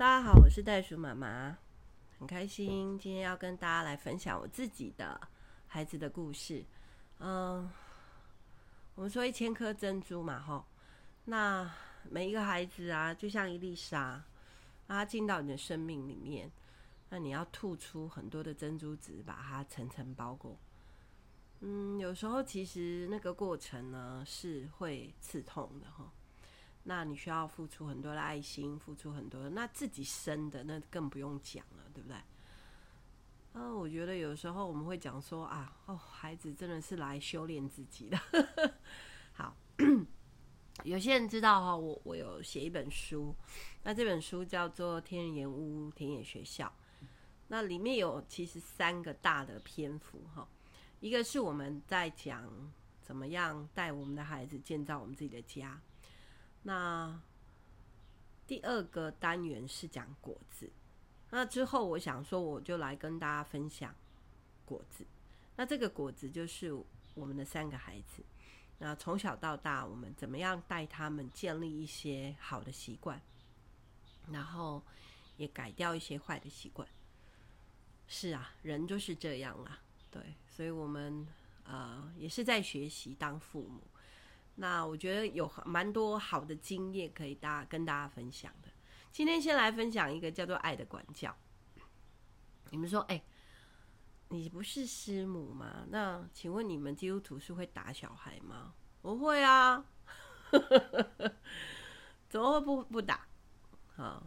大家好，我是袋鼠妈妈，很开心今天要跟大家来分享我自己的孩子的故事。嗯，我们说一千颗珍珠嘛，吼，那每一个孩子啊，就像一粒沙，它进到你的生命里面，那你要吐出很多的珍珠子，把它层层包裹。嗯，有时候其实那个过程呢是会刺痛的，哈。那你需要付出很多的爱心，付出很多，那自己生的那更不用讲了，对不对？啊，我觉得有时候我们会讲说啊，哦，孩子真的是来修炼自己的。好，有些人知道哈，我我有写一本书，那这本书叫做《天人研屋田野学校》，那里面有其实三个大的篇幅哈，一个是我们在讲怎么样带我们的孩子建造我们自己的家。那第二个单元是讲果子，那之后我想说，我就来跟大家分享果子。那这个果子就是我们的三个孩子，那从小到大，我们怎么样带他们建立一些好的习惯，然后也改掉一些坏的习惯。是啊，人就是这样啊，对，所以我们呃也是在学习当父母。那我觉得有蛮多好的经验可以大跟大家分享的。今天先来分享一个叫做“爱的管教”。你们说，哎、你不是师母吗？那请问你们基督徒是会打小孩吗？不会啊，怎么会不不打？啊，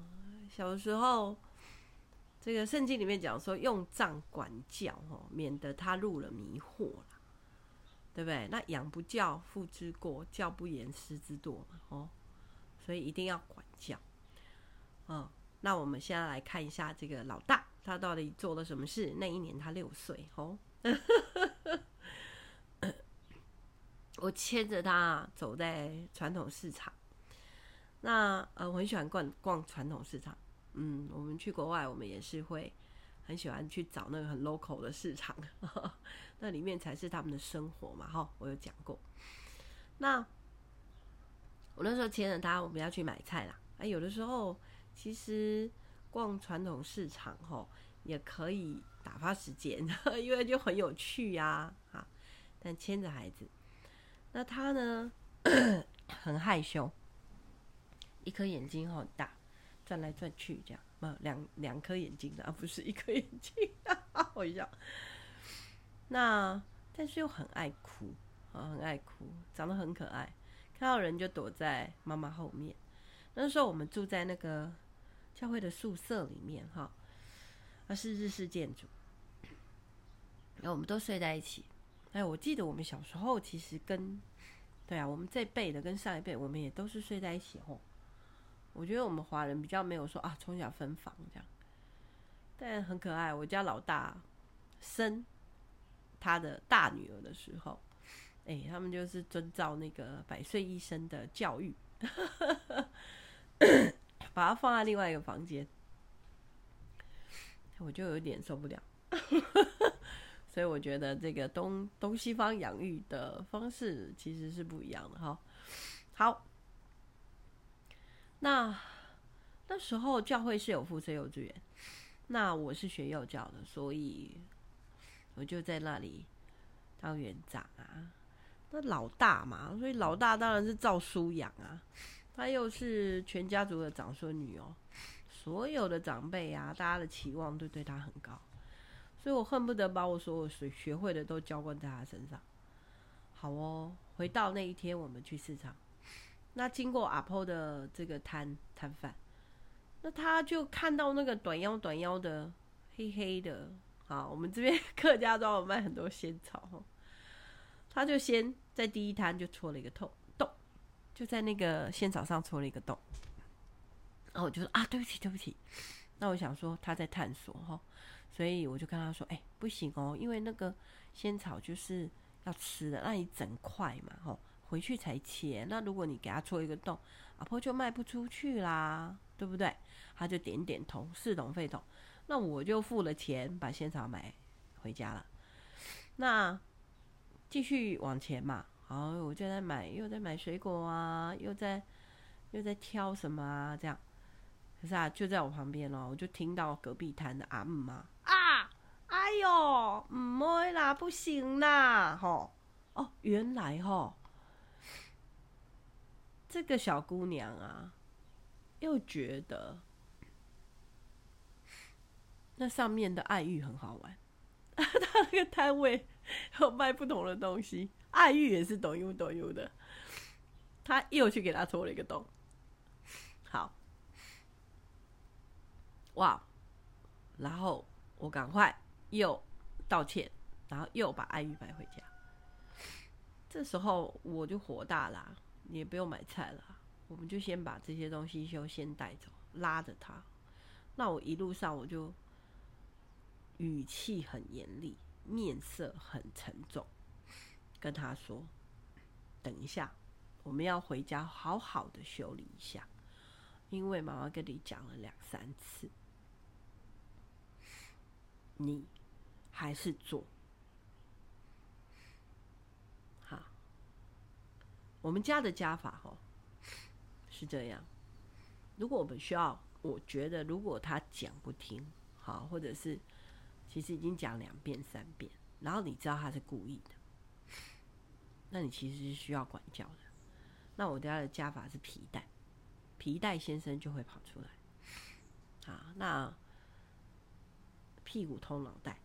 小时候这个圣经里面讲说，用杖管教哦，免得他入了迷惑。对不对？那养不教，父之过；教不严，师之惰嘛。哦，所以一定要管教。哦，那我们现在来看一下这个老大，他到底做了什么事？那一年他六岁。哦，我牵着他走在传统市场。那呃，我很喜欢逛逛传统市场。嗯，我们去国外，我们也是会。很喜欢去找那个很 local 的市场，呵呵，那里面才是他们的生活嘛。哈，我有讲过。那我那时候牵着他，我们要去买菜啦。哎，有的时候其实逛传统市场哈也可以打发时间，因为就很有趣呀。啊，但牵着孩子，那他呢 很害羞，一颗眼睛很大，转来转去这样。两两颗眼睛的，而不是一颗眼睛。我一笑。那但是又很爱哭啊，很爱哭，长得很可爱，看到人就躲在妈妈后面。那时候我们住在那个教会的宿舍里面，哈，那是日式建筑，然后我们都睡在一起。哎，我记得我们小时候其实跟，对啊，我们这辈的跟上一辈，我们也都是睡在一起哦。我觉得我们华人比较没有说啊，从小分房这样，但很可爱。我家老大生他的大女儿的时候，哎、他们就是遵照那个百岁医生的教育，把他放在另外一个房间，我就有点受不了。所以我觉得这个东东西方养育的方式其实是不一样的哈。好。那那时候教会是有附设幼稚园，那我是学幼教的，所以我就在那里当园长啊。那老大嘛，所以老大当然是照书养啊。他又是全家族的长孙女哦，所有的长辈啊，大家的期望都对他很高，所以我恨不得把我所有学学会的都浇灌在他身上。好哦，回到那一天，我们去市场。那经过阿婆的这个摊摊贩，那他就看到那个短腰短腰的黑黑的，啊，我们这边客家庄有卖很多仙草，他就先在第一摊就戳了一个洞洞，就在那个仙草上戳了一个洞，然后我就说啊，对不起对不起，那我想说他在探索哈，所以我就跟他说，哎，不行哦，因为那个仙草就是要吃的，那一整块嘛，吼。回去才切，那如果你给他戳一个洞，阿婆就卖不出去啦，对不对？他就点点头，似懂非懂。那我就付了钱，把仙草买回家了。那继续往前嘛，好，我就在买，又在买水果啊，又在又在挑什么啊，这样。可是啊，就在我旁边哦，我就听到隔壁摊的阿姆妈啊，哎呦，唔会啦，不行啦，吼，哦，原来吼，这个小姑娘啊，又觉得那上面的爱玉很好玩，她那个摊位有卖不同的东西，爱玉也是抖悠抖悠的，她又去给她戳了一个洞。好，哇！然后我赶快又道歉，然后又把爱玉买回家。这时候我就火大啦，也不用买菜了，我们就先把这些东西就先带走，拉着他。那我一路上我就语气很严厉，面色很沉重，跟他说：“等一下，我们要回家好好的修理一下。”因为妈妈跟你讲了两三次，你还是做好。我们家的家法哦是这样：如果我们需要，我觉得如果他讲不听，好，或者是其实已经讲两遍三遍，然后你知道他是故意的，那你其实是需要管教的。那我家的家法是皮带。皮带先生就会跑出来，好，那屁股痛脑袋，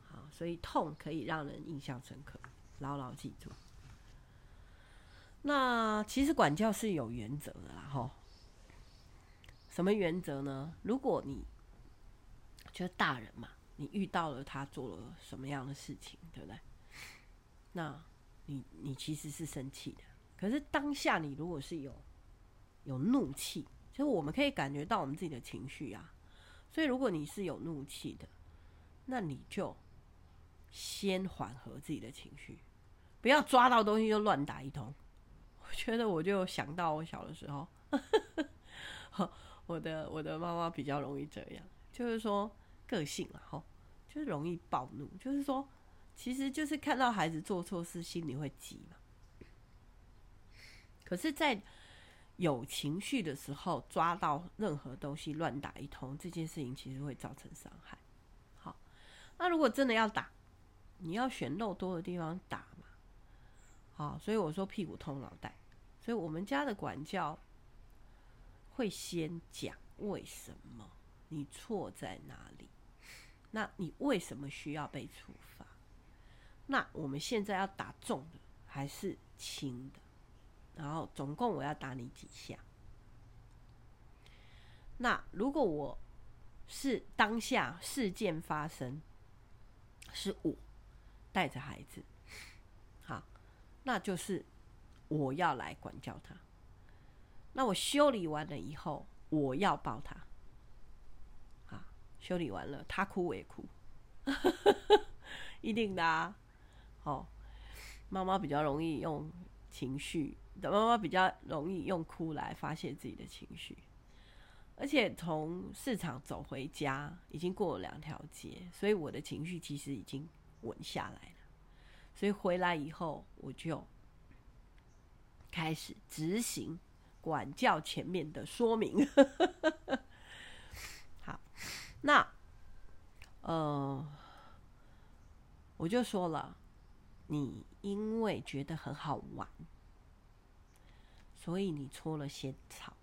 好，所以痛可以让人印象深刻，牢牢记住。那其实管教是有原则的啦，吼，什么原则呢？如果你就是大人嘛，你遇到了他做了什么样的事情，对不对？那你你其实是生气的，可是当下你如果是有。有怒气，就是我们可以感觉到我们自己的情绪啊。所以，如果你是有怒气的，那你就先缓和自己的情绪，不要抓到东西就乱打一通。觉得我就想到我小的时候，我的我的妈妈比较容易这样，就是说个性啊，吼，就是容易暴怒，就是说，其实就是看到孩子做错事，心里会急嘛。可是，在有情绪的时候，抓到任何东西乱打一通，这件事情其实会造成伤害。好，那如果真的要打，你要选肉多的地方打嘛。好，所以我说屁股痛脑袋。所以我们家的管教会先讲为什么你错在哪里，那你为什么需要被处罚？那我们现在要打重的还是轻的？然后总共我要打你几下？那如果我是当下事件发生，是我带着孩子，好，那就是我要来管教他。那我修理完了以后，我要抱他。啊，修理完了，他哭我也哭，一定的啊。好，妈妈比较容易用情绪。的妈妈比较容易用哭来发泄自己的情绪，而且从市场走回家已经过了两条街，所以我的情绪其实已经稳下来了。所以回来以后，我就开始执行管教前面的说明。好，那呃，我就说了，你因为觉得很好玩。所以你搓了仙草，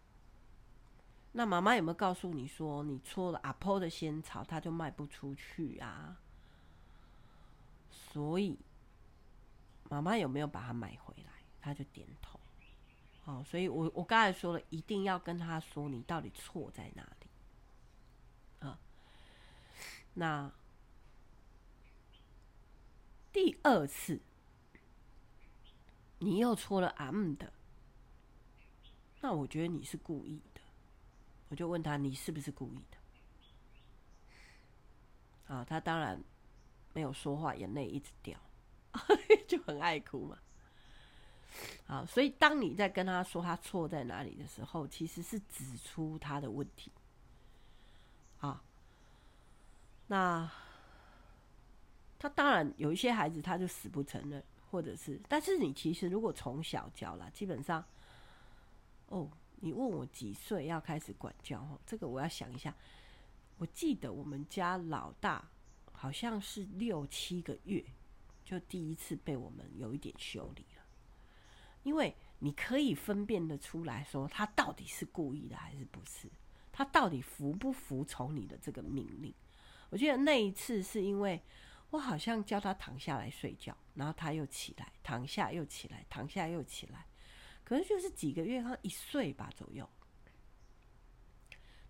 那妈妈有没有告诉你说，你搓了阿婆的仙草，它就卖不出去啊？所以妈妈有没有把它买回来？他就点头。好，所以我我刚才说了，一定要跟他说你到底错在哪里啊？那第二次你又搓了 M 的。那我觉得你是故意的，我就问他，你是不是故意的？啊，他当然没有说话，眼泪一直掉，就很爱哭嘛。好，所以当你在跟他说他错在哪里的时候，其实是指出他的问题。啊，那他当然有一些孩子他就死不承认，或者是，但是你其实如果从小教了，基本上。哦，你问我几岁要开始管教？哦，这个我要想一下。我记得我们家老大好像是六七个月就第一次被我们有一点修理，因为你可以分辨得出来说他到底是故意的还是不是，他到底服不服从你的这个命令。我记得那一次是因为我好像叫他躺下来睡觉，然后他又起来，躺下又起来，躺下又起来。可能就是几个月，好像一岁吧左右。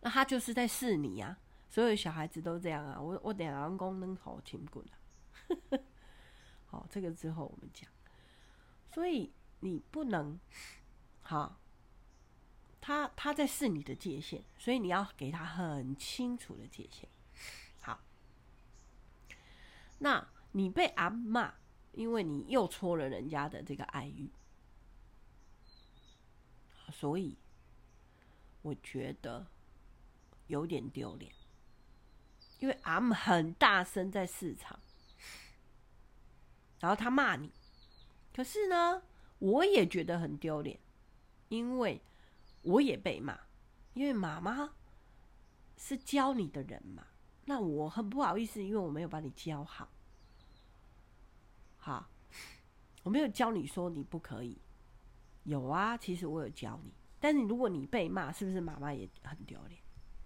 那他就是在试你啊，所有小孩子都这样啊。我我两个功能好勤滚啊。好，这个之后我们讲。所以你不能，好，他他在试你的界限，所以你要给他很清楚的界限。好，那你被阿骂，因为你又戳了人家的这个爱欲。所以，我觉得有点丢脸，因为阿姆很大声在市场，然后他骂你，可是呢，我也觉得很丢脸，因为我也被骂，因为妈妈是教你的人嘛，那我很不好意思，因为我没有把你教好，好，我没有教你说你不可以。有啊，其实我有教你，但是如果你被骂，是不是妈妈也很丢脸？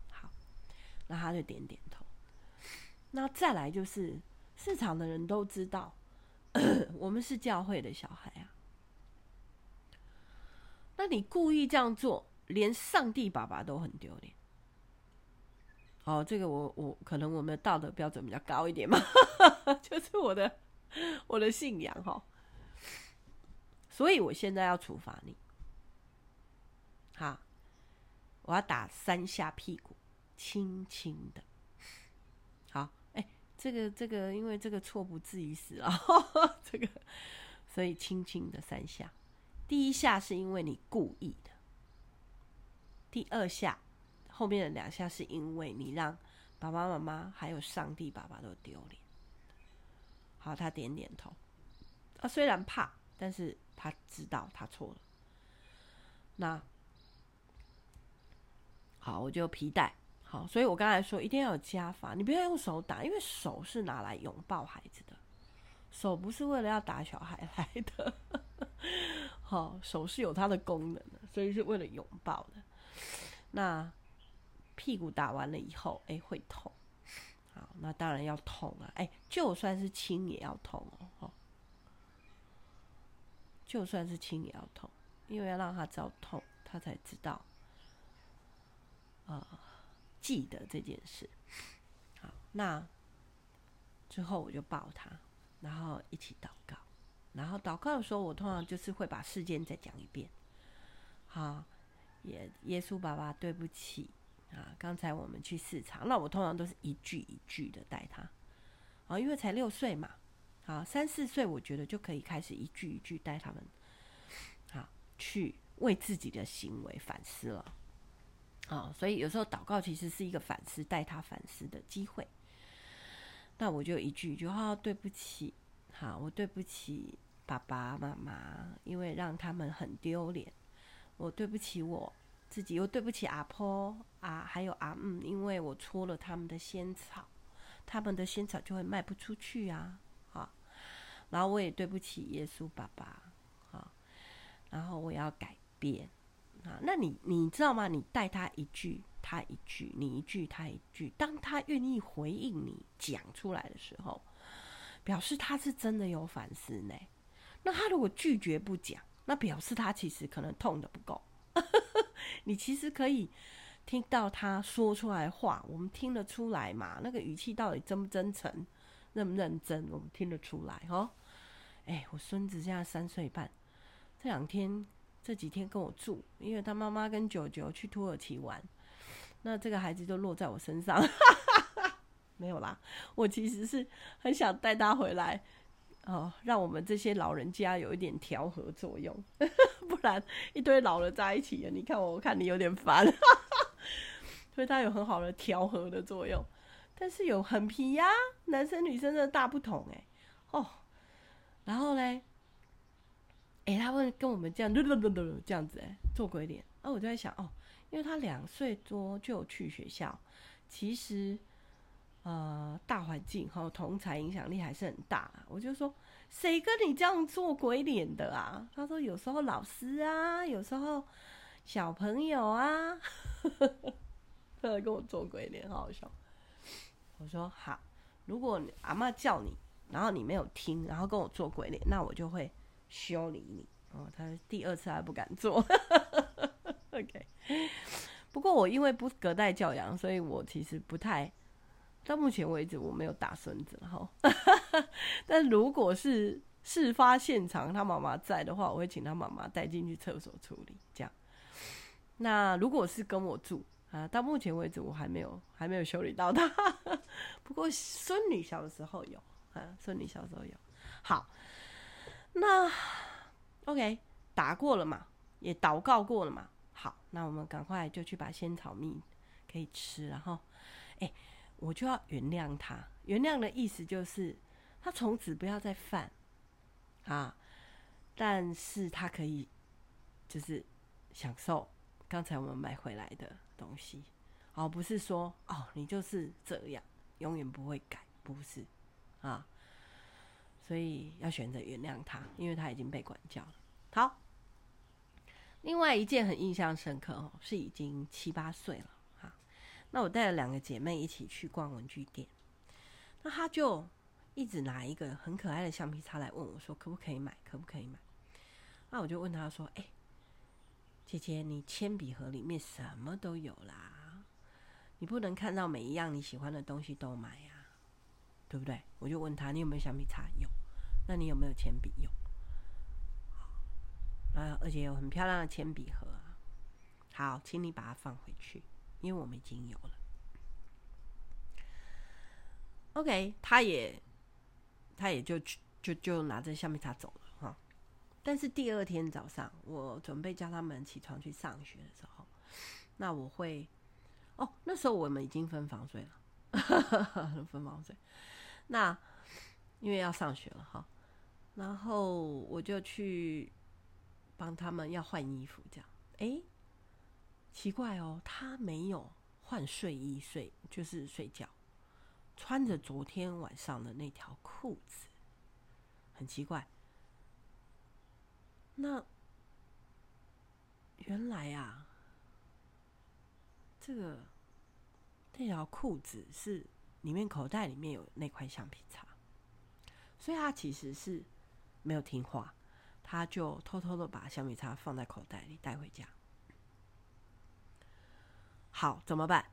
好，那他就点点头。那再来就是市场的人都知道，我们是教会的小孩。那你故意这样做，连上帝爸爸都很丢脸。哦，这个我我可能我们的道德标准比较高一点嘛，就是我的我的信仰哈。所以我现在要处罚你，好，我要打三下屁股，轻轻的，好，哎、这个这个，因为这个错不至于死啊，这个，所以轻轻的三下，第一下是因为你故意的，第二下后面的两下是因为你让爸爸妈妈还有上帝爸爸都丢脸，好，他点点头，啊，虽然怕，但是。他知道他错了，那好，我就皮带。好，所以我刚才说一定要有加法，你不要用手打，因为手是拿来拥抱孩子的，手不是为了要打小孩来的，好，手是有它的功能的，所以是为了拥抱的。那屁股打完了以后，哎，会痛，好，那当然要痛啊，哎，就算是轻也要痛哦。就算是轻也要痛，因为要让他知道痛，他才知道，呃，记得这件事。好，那之后我就抱他，然后一起祷告。然后祷告的时候，我通常就是会把事件再讲一遍。好，耶耶稣爸爸，对不起啊！刚才我们去市场，那我通常都是一句一句的带他。啊，因为才六岁嘛。好，三四岁我觉得就可以开始一句一句带他们，好，去为自己的行为反思了。好，所以有时候祷告其实是一个反思，带他反思的机会。那我就一句一句，哦，对不起，好，我对不起爸爸妈妈，因为让他们很丢脸。我对不起我自己，又对不起阿婆啊，还有阿姆，因为我戳了他们的仙草，他们的仙草就会卖不出去啊。然后我也对不起耶稣爸爸，好，然后我要改变，啊，那你你知道吗？你带他一句，他一句，你一句，他一句。当他愿意回应你讲出来的时候，表示他是真的有反思呢。那他如果拒绝不讲，那表示他其实可能痛得不够。你其实可以听到他说出来话，我们听得出来嘛？那个语气到底真不真诚，认不认真，我们听得出来哦。哎、我孙子现在三岁半，这两天这几天跟我住，因为他妈妈跟舅舅去土耳其玩，那这个孩子就落在我身上，没有啦。我其实是很想带他回来，哦，让我们这些老人家有一点调和作用，不然一堆老人在一起，你看我，我看你有点烦，所以他有很好的调和的作用，但是有很皮呀，男生女生的大不同，哎，哦。然后嘞，哎，他会跟我们这样，这样子，哎，做鬼脸，啊，我就在想，哦，因为他两岁多就去学校，其实，呃，大环境和同侪影响力还是很大。我就说，谁跟你这样做鬼脸的啊？他说，有时候老师啊，有时候小朋友啊，他来跟我做鬼脸，好好笑。我说好，如果阿嬷叫你，然后你没有听，然后跟我做鬼脸，那我就会修理你。哦，他第二次还不敢做。OK，不过我因为不隔代教养，所以我其实不太，到目前为止我没有打孙子哈。但如果是事发现场他妈妈在的话，我会请他妈妈带进去厕所处理。这样，那如果是跟我住啊，到目前为止我还没有还没有修理到他。不过孙女小的时候有啊，孙女小时候有。好，那。OK，打过了嘛，也祷告过了嘛。好，那我们赶快就去把仙草蜜可以吃，然后，哎，我就要原谅他。原谅的意思就是，他从此不要再犯啊，但是他可以就是享受刚才我们买回来的东西，而不是说哦，你就是这样，永远不会改，不是啊。所以要选择原谅他，因为他已经被管教了。好，另外一件很印象深刻哦，是已经七八岁了。那我带了两个姐妹一起去逛文具店，那她就一直拿一个很可爱的橡皮擦来问我说：“可不可以买？可不可以买？”那我就问她说：“哎，姐姐，你铅笔盒里面什么都有啦，你不能看到每一样你喜欢的东西都买呀。”对不对？我就问她，你有没有橡皮擦？有。那你有没有铅笔？有。啊，而且有很漂亮的铅笔盒啊。好，请你把它放回去，因为我们已经有了。OK，他也，他也就，就就拿着橡皮擦走了哈。但是第二天早上，我准备叫他们起床去上学的时候，那我会，哦，那时候我们已经分房睡了，分房睡。那因为要上学了哈，然后我就去帮他们要换衣服，这样。哎，奇怪哦，他没有换睡衣睡，就是睡觉，穿着昨天晚上的那条裤子，很奇怪。那原来啊，这个这条裤子是。里面口袋里面有那块橡皮擦，所以他其实是没有听话，他就偷偷的把橡皮擦放在口袋里带回家。好，怎么办？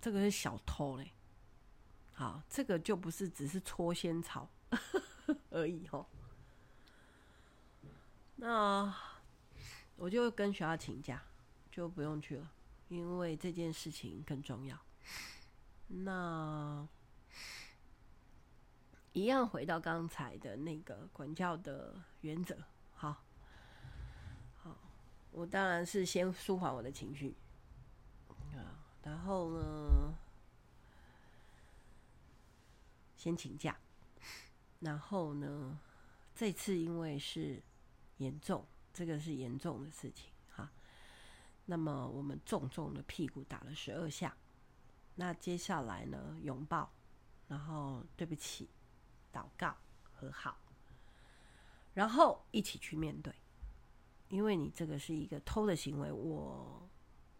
这个是小偷嘞。好，这个就不是只是搓仙草 而已哦。那我就跟学校请假，就不用去了，因为这件事情更重要。那一样回到刚才的那个管教的原则，好，好，我当然是先舒缓我的情绪，啊，然后呢，先请假，然后呢，这次因为是严重，这个是严重的事情，哈，那么我们重重的屁股打了十二下。那接下来呢？拥抱，然后对不起，祷告，和好，然后一起去面对。因为你这个是一个偷的行为，我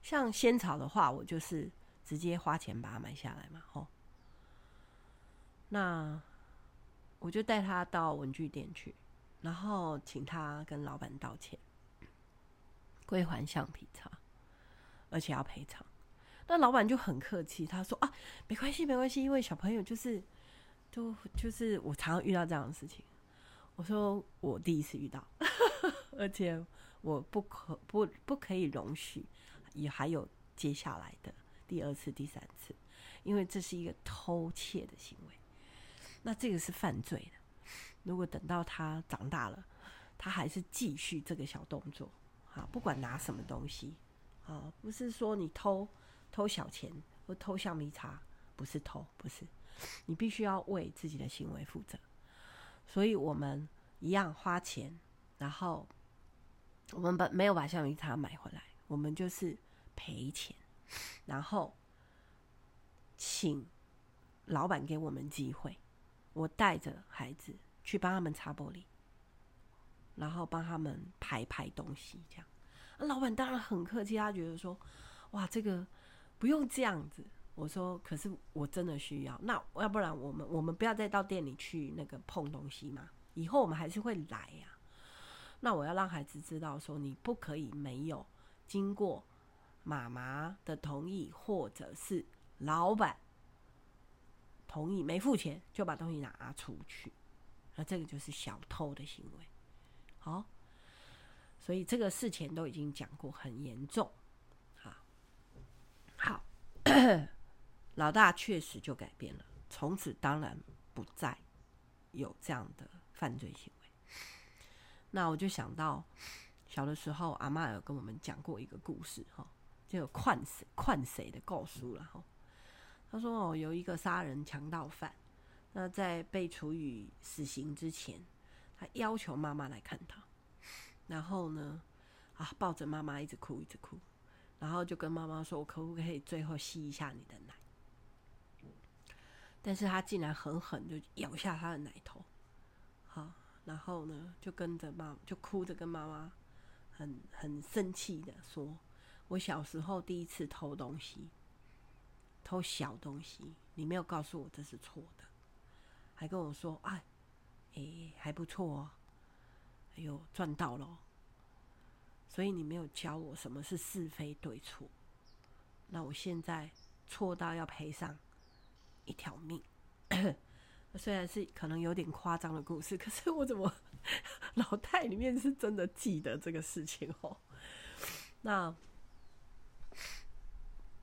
像仙草的话，我就是直接花钱把它买下来嘛，吼。那我就带他到文具店去，然后请他跟老板道歉，归还橡皮擦，而且要赔偿。那老板就很客气，他说啊，没关系，没关系，因为小朋友就是，都就是我常常遇到这样的事情。我说我第一次遇到，而且我不可不不可以容许，也还有接下来的第二次、第三次，因为这是一个偷窃的行为，那这个是犯罪的。如果等到他长大了，他还是继续这个小动作，啊，不管拿什么东西，啊，不是说你偷。偷小钱或偷橡皮擦，不是偷，不是。你必须要为自己的行为负责。所以我们一样花钱，然后我们把没有把橡皮擦买回来，我们就是赔钱，然后请老板给我们机会，我带着孩子去帮他们擦玻璃，然后帮他们排排东西，这样。老板当然很客气，他觉得说，哇，这个不用这样子。我说，可是我真的需要，那要不然我们我们不要再到店里去那个碰东西嘛？以后我们还是会来呀。那我要让孩子知道说，你不可以没有经过妈妈的同意，或者是老板同意没付钱就把东西拿出去，那这个就是小偷的行为。好，所以这个事前都已经讲过，很严重。好，好。老大确实就改变了，从此当然不再有这样的犯罪行为。那我就想到小的时候，阿嬷有跟我们讲过一个故事，哈，就有劝谁劝谁的告诉了哈。他说哦，有一个杀人强盗犯，那在被处以死刑之前，他要求妈妈来看他，然后呢，啊，抱着妈妈一直哭，一直哭，然后就跟妈妈说：“我可不可以最后吸一下你的奶？”但是他竟然狠狠就咬下他的奶头，好，然后呢，就跟着妈，就哭着跟妈妈很很生气的说：“我小时候第一次偷东西，偷小东西，你没有告诉我这是错的，还跟我说，哎，哎，还不错哦，哎呦，赚到了，所以你没有教我什么是是非对错，那我现在错到要赔上。”一条命，虽然是可能有点夸张的故事，可是我怎么 脑袋里面是真的记得这个事情哦？那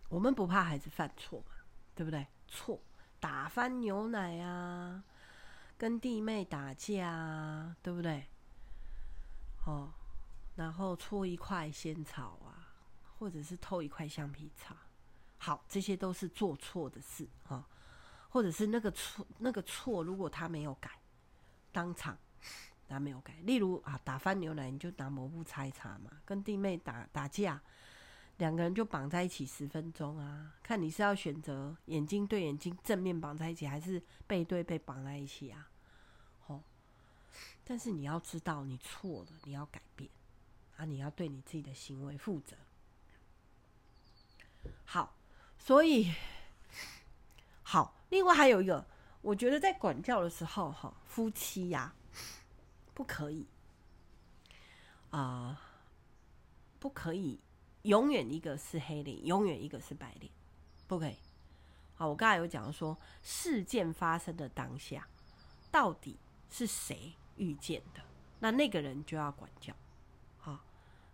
我们不怕孩子犯错嘛，对不对？错，打翻牛奶啊，跟弟妹打架啊，对不对？哦，然后搓一块仙草啊，或者是偷一块橡皮擦，好，这些都是做错的事啊。哦或者是那个错，那个错，如果他没有改，当场他没有改，例如啊，打翻牛奶，你就拿抹布擦一擦嘛。跟弟妹打打架，两个人就绑在一起十分钟啊，看你是要选择眼睛对眼睛正面绑在一起，还是背对背绑在一起啊？哦，但是你要知道，你错了，你要改变啊，你要对你自己的行为负责。好，所以好。另外还有一个，我觉得在管教的时候，哈，夫妻呀，不可以啊，不可以永远一个是黑脸，永远一个是白脸，不可以。好，我刚才有讲说，事件发生的当下，到底是谁遇见的，那那个人就要管教。好，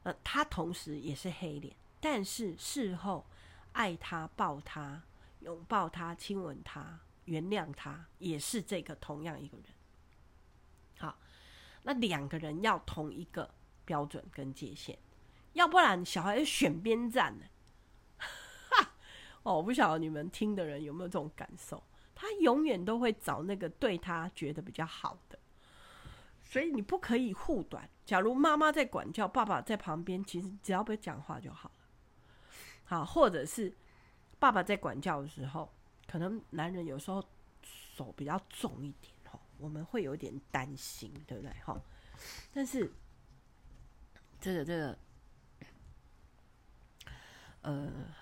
呃，他同时也是黑脸，但是事后爱他抱他。拥抱他，亲吻他，原谅他，也是这个同样一个人。那两个人要同一个标准跟界限，要不然小孩选边站呢？哈，哦，我不晓得你们听的人有没有这种感受？他永远都会找那个对他觉得比较好的，所以你不可以护短。假如妈妈在管教，爸爸在旁边，其实只要不讲话就好了。好，或者是。爸爸在管教的时候，可能男人有时候手比较重一点，我们会有点担心，对不对哈？但是这个这个，呃，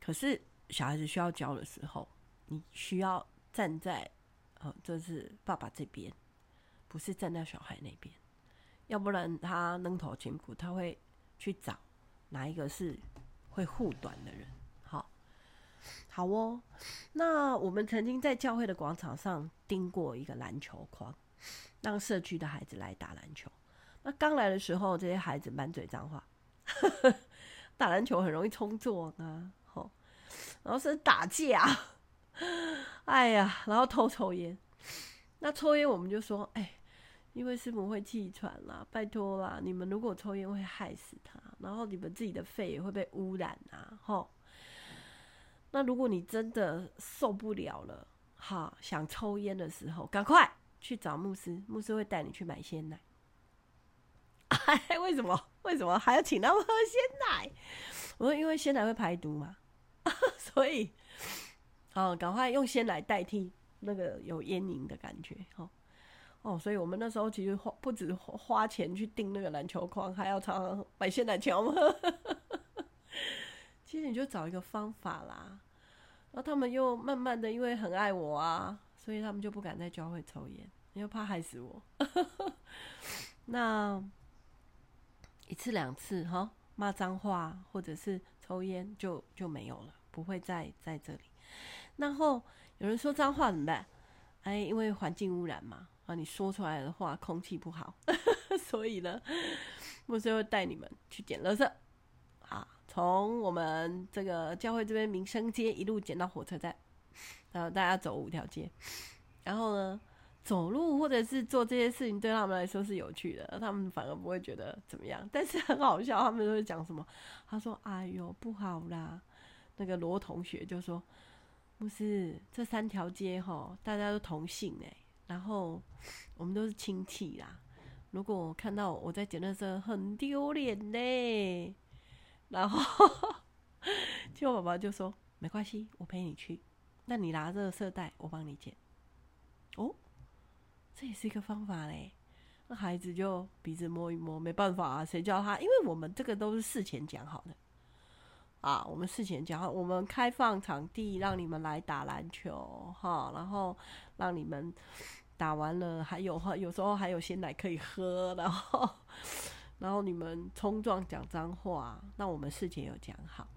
可是小孩子需要教的时候，你需要站在呃，就是爸爸这边，不是站在小孩那边，要不然他扔头前骨，他会去找哪一个是。会护短的人，好哦。那我们曾经在教会的广场上钉过一个篮球框，让社区的孩子来打篮球。那刚来的时候，这些孩子满嘴脏话，打篮球很容易冲撞啊，好，然后是打架，哎呀，然后偷抽烟。那抽烟，我们就说，哎。因为师母会气喘啦，拜托啦！你们如果抽烟会害死他，然后你们自己的肺也会被污染啊！吼，那如果你真的受不了了，哈，想抽烟的时候，赶快去找牧师，牧师会带你去买鲜奶。奶？为什么？为什么还要请他们喝鲜奶？我说因为鲜奶会排毒嘛，所以，好，赶快用鲜奶代替那个有烟瘾的感觉，哦哦，所以我们那时候其实花不止花钱去订那个篮球框，还要常常买鲜奶请我们喝。其实你就找一个方法啦，然后他们又慢慢的因为很爱我啊，所以他们就不敢在教会抽烟，因为怕害死我。那一次两次哈，骂脏话或者是抽烟就就没有了，不会再在这里。然后有人说脏话怎么办？哎，因为环境污染嘛。啊，你说出来的话空气不好，所以呢，牧师会带你们去捡垃圾。从我们这个教会这边民生街一路捡到火车站，然后大家走五条街。然后呢，走路或者是做这些事情对他们来说是有趣的，他们反而不会觉得怎么样。但是很好笑，他们都会讲什么？他说：“哎呦，不好啦！”那个罗同学就说：“牧师，这三条街哈，大家都同姓哎。”然后我们都是亲戚啦。如果我看到我在捡垃圾，很丢脸呢。然后结果爸爸就说：“没关系，我陪你去。那你拿垃圾袋，我帮你剪。”哦，这也是一个方法嘞。那孩子就鼻子摸一摸，没办法啊，谁叫他？因为我们这个都是事前讲好的啊。我们事前讲好，我们开放场地让你们来打篮球哈，然后让你们。打完了，还有哈，有时候还有鲜奶可以喝，然后，然后你们冲撞讲脏话，那我们事前有讲好，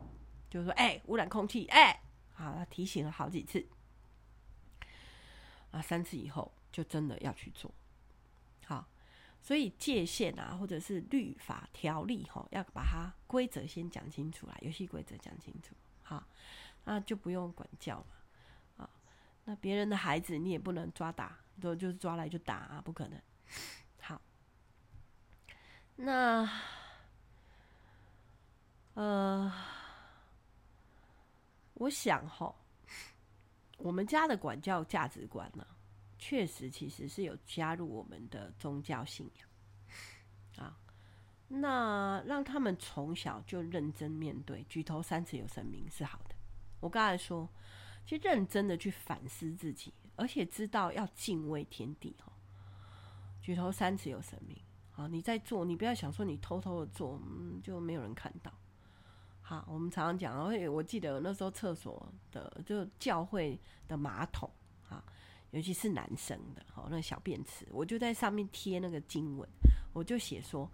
就是说，哎、污染空气，哎、好，他提醒了好几次，啊，三次以后就真的要去做，好，所以界限啊，或者是律法条例哈，要把它规则先讲清楚啦，游戏规则讲清楚，好，那就不用管教嘛，啊，那别人的孩子你也不能抓打。就就是抓来就打啊，不可能。那呃，我想哈，我们家的管教价值观呢，确实其实是有加入我们的宗教信仰啊。那让他们从小就认真面对，举头三尺有神明是好的。我刚才说，其实认真的去反思自己。而且知道要敬畏天地哈，举头三尺有神明。好，你在做，你不要想说你偷偷的做，嗯，就没有人看到。好，我们常常讲，而且我记得那时候厕所的，就教会的马桶啊，尤其是男生的，好，那小便池，我就在上面贴那个经文，我就写说，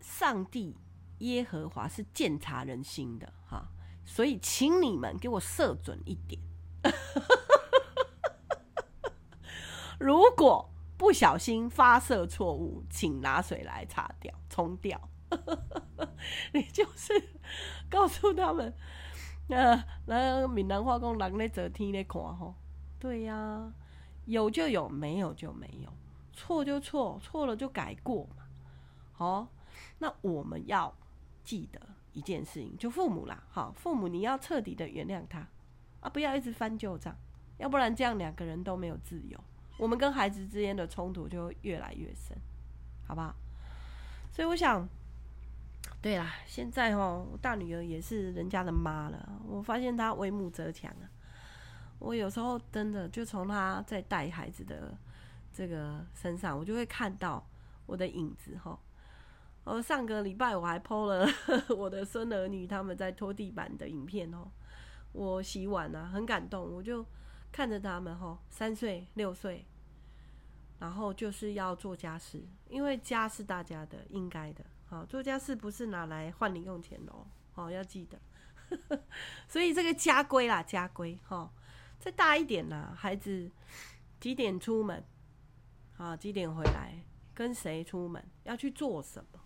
上帝耶和华是鉴察人心的哈，所以请你们给我射准一点。如果不小心发射错误，请拿水来擦掉、冲掉。你就是告诉他们，呃，那闽南话讲“人咧做天咧看”吼。对呀、有就有，没有就没有，错就错，错了就改过嘛。好，那我们要记得一件事情，就父母啦，好，父母你要彻底的原谅他啊，不要一直翻旧账，要不然这样两个人都没有自由。我们跟孩子之间的冲突就越来越深，好不好？所以我想，对啦，现在哈，我大女儿也是人家的妈了。我发现她为母则强啊。我有时候真的就从她在带孩子的这个身上，我就会看到我的影子哈。呃，上个礼拜我还 PO 了 我的孙儿女他们在拖地板的影片哦。我洗碗啊，很感动，我就。看着他们吼，三岁六岁，然后就是要做家事，因为家是大家的，应该的。好，做家事不是拿来换零用钱哦，好，要记得。所以这个家规啦，家规哈，再大一点啦，孩子几点出门？啊，几点回来？跟谁出门？要去做什么？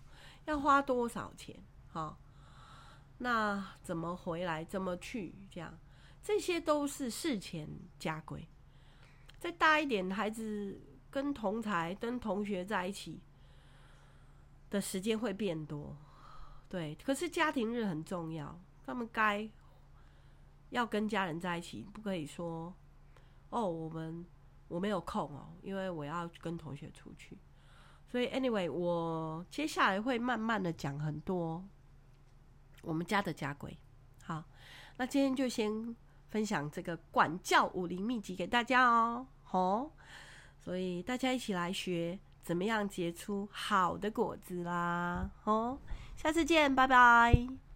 要花多少钱？好，那怎么回来？怎么去？这样。这些都是事前家规，再大一点，孩子跟同才、跟同学在一起的时间会变多，对。可是家庭日很重要，他们该要跟家人在一起，不可以说哦，我们我没有空哦，因为我要跟同学出去。所以，anyway，我接下来会慢慢的讲很多我们家的家规。好，那今天就先分享这个管教武林秘籍给大家哦。吼，所以大家一起来学怎么样结出好的果子啦。吼，下次见，拜拜。